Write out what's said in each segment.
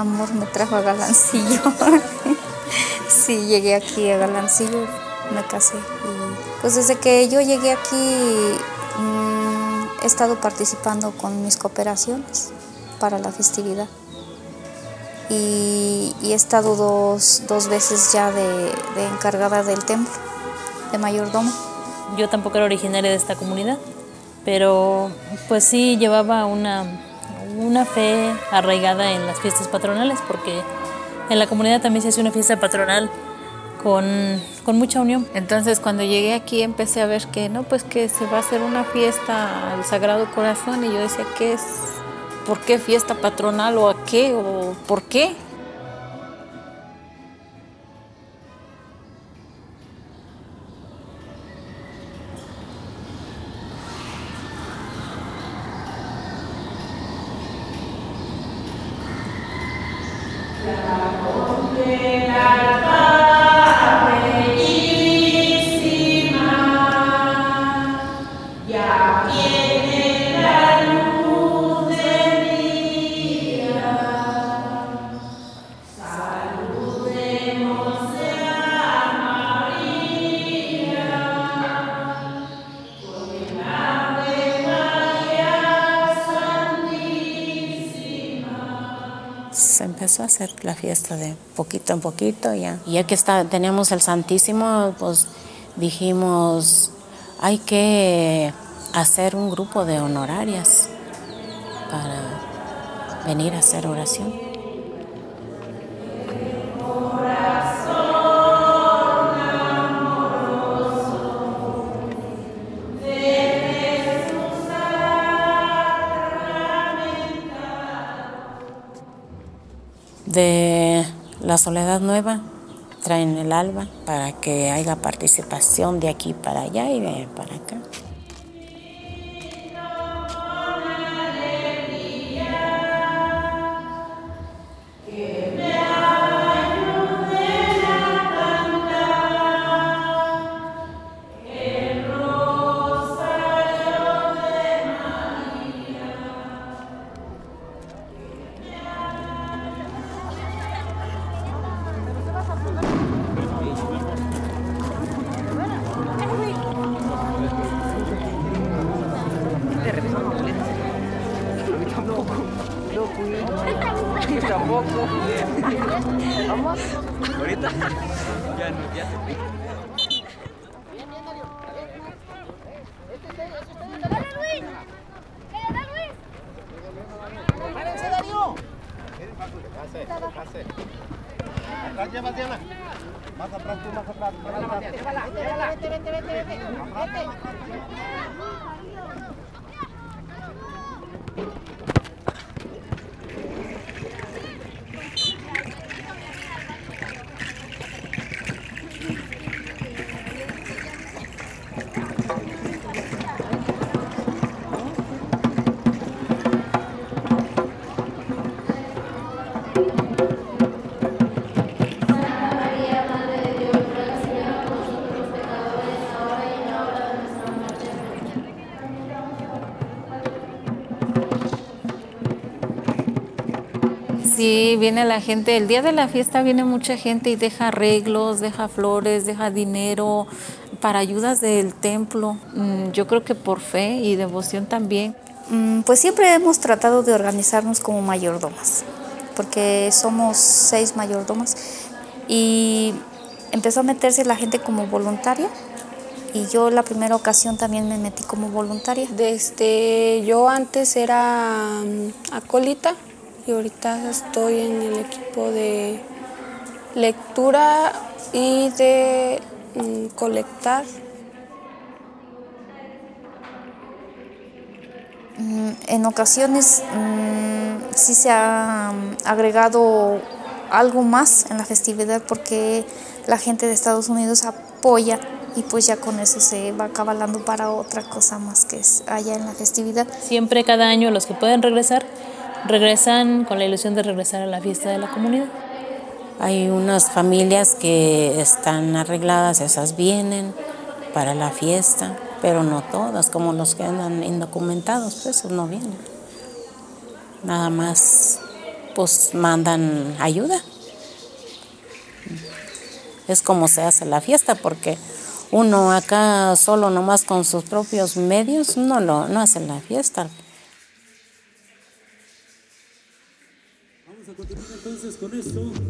amor me trajo a Galancillo. sí, llegué aquí a Galancillo, me casé. Y pues desde que yo llegué aquí mm, he estado participando con mis cooperaciones para la festividad. Y, he estado dos, dos veces ya de, de encargada del templo, de mayordomo. Yo tampoco era originaria de esta comunidad, pero pues sí llevaba una, una fe arraigada en las fiestas patronales, porque en la comunidad también se hace una fiesta patronal con, con, mucha unión. Entonces cuando llegué aquí empecé a ver que no, pues que se va a hacer una fiesta al Sagrado Corazón y yo decía, ¿qué es? ¿Por qué fiesta patronal o a qué o por qué? Amen. A hacer la fiesta de poquito en poquito ya. Ya que está, teníamos el Santísimo, pues dijimos, hay que hacer un grupo de honorarias para venir a hacer oración. De la Soledad Nueva, traen el alba para que haya participación de aquí para allá y de para acá. poco. ¿Vamos? ¿Ahorita? ya no, ya Bien, bien, Darío. Este es Luis! Atrás lleva, Diana. Más atrás tú, más atrás. Llévala, llévala. Vete, vete, vete, vete. Vete. Sí, viene la gente, el día de la fiesta viene mucha gente y deja arreglos, deja flores, deja dinero para ayudas del templo. Mm, yo creo que por fe y devoción también. Mm, pues siempre hemos tratado de organizarnos como mayordomas, porque somos seis mayordomas y empezó a meterse la gente como voluntaria y yo la primera ocasión también me metí como voluntaria. Desde yo antes era mm, acolita y ahorita estoy en el equipo de lectura y de mm, colectar. Mm, en ocasiones mm, sí se ha agregado algo más en la festividad porque la gente de Estados Unidos apoya y pues ya con eso se va cabalando para otra cosa más que es allá en la festividad. Siempre cada año los que pueden regresar regresan con la ilusión de regresar a la fiesta de la comunidad. Hay unas familias que están arregladas, esas vienen para la fiesta, pero no todas, como los que andan indocumentados, pues no vienen. Nada más pues mandan ayuda. Es como se hace la fiesta, porque uno acá solo nomás con sus propios medios no lo no hace la fiesta. Vamos a continuar entonces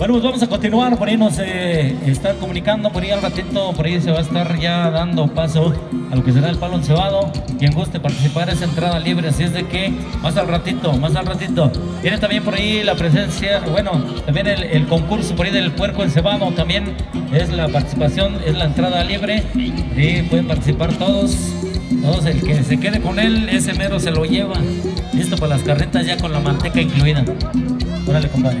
bueno, pues vamos a continuar, por ahí nos eh, está comunicando, por ahí al ratito, por ahí se va a estar ya dando paso a lo que será el palo encebado. Quien guste participar es entrada libre, así es de que más al ratito, más al ratito. Tiene también por ahí la presencia, bueno, también el, concurso por ahí del puerco encebado, también es la participación, es la entrada libre y pueden participar todos. Todos, el que se quede con él, ese mero se lo lleva. Listo para las carretas ya con la manteca incluida. Órale, compadre.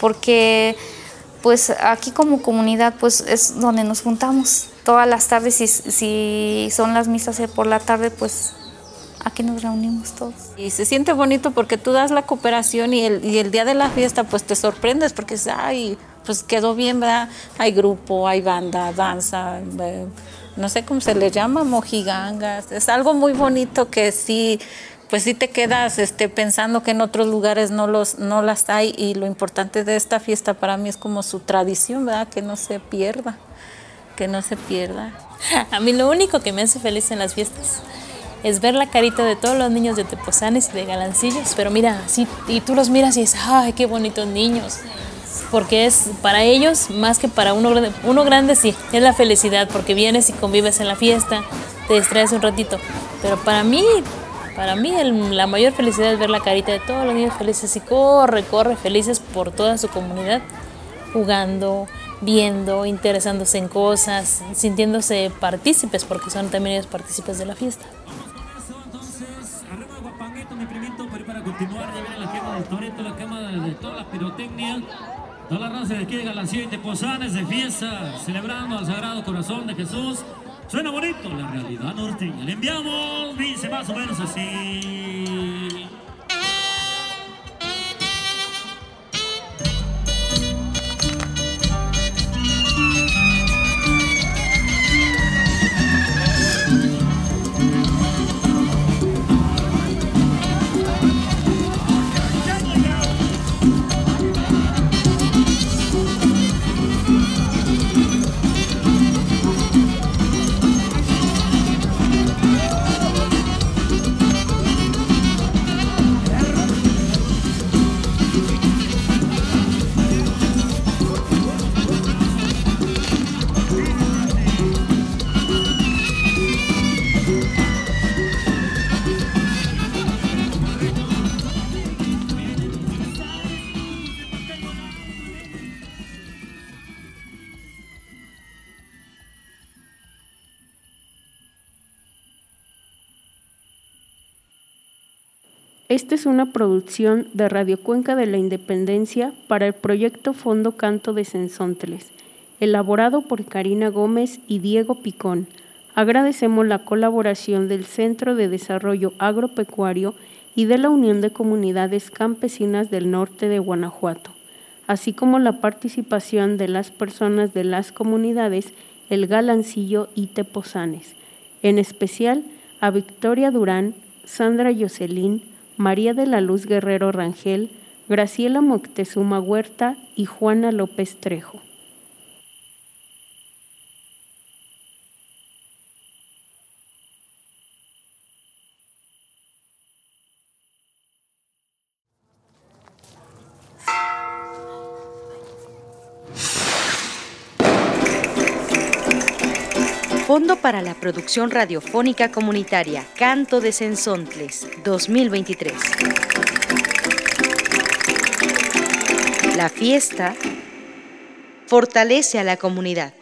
porque pues aquí como comunidad pues es donde nos juntamos todas las tardes y si son las misas por la tarde pues aquí nos reunimos todos. Y se siente bonito porque tú das la cooperación y el, y el día de la fiesta pues te sorprendes porque ay, pues quedó bien, ¿verdad? Hay grupo, hay banda, danza, eh, no sé cómo se le llama, mojigangas. Es algo muy bonito que sí pues sí te quedas este, pensando que en otros lugares no, los, no las hay y lo importante de esta fiesta para mí es como su tradición, ¿verdad? Que no se pierda, que no se pierda. A mí lo único que me hace feliz en las fiestas es ver la carita de todos los niños de Tepozanes y de Galancillos, pero mira, sí, y tú los miras y dices, ay, qué bonitos niños, porque es para ellos más que para uno grande, uno grande sí, es la felicidad, porque vienes y convives en la fiesta, te distraes un ratito, pero para mí, para mí la mayor felicidad es ver la carita de todos los niños felices y corre, corre, felices por toda su comunidad, jugando, viendo, interesándose en cosas, sintiéndose partícipes, porque son también ellos partícipes de la fiesta. Entonces, arriba Guapanguito, mi primito, para continuar, ya viene la quema del Toreto, la quema de, toda la pirotecnia. Toda la raza de aquí de Galancillo y de Pozanes de fiesta, celebrando al Sagrado Corazón de Jesús. Suena bonito la realidad norteña. Le enviamos, dice más o menos así. Esta es una producción de Radio Cuenca de la Independencia para el proyecto Fondo Canto de Sensontles, elaborado por Karina Gómez y Diego Picón. Agradecemos la colaboración del Centro de Desarrollo Agropecuario y de la Unión de Comunidades Campesinas del Norte de Guanajuato, así como la participación de las personas de las comunidades El Galancillo y Tepozanes, en especial a Victoria Durán, Sandra Yoselín, María de la Luz Guerrero Rangel, Graciela Moctezuma Huerta y Juana López Trejo. Para la Producción Radiofónica Comunitaria Canto de Sensontles 2023. La fiesta fortalece a la comunidad.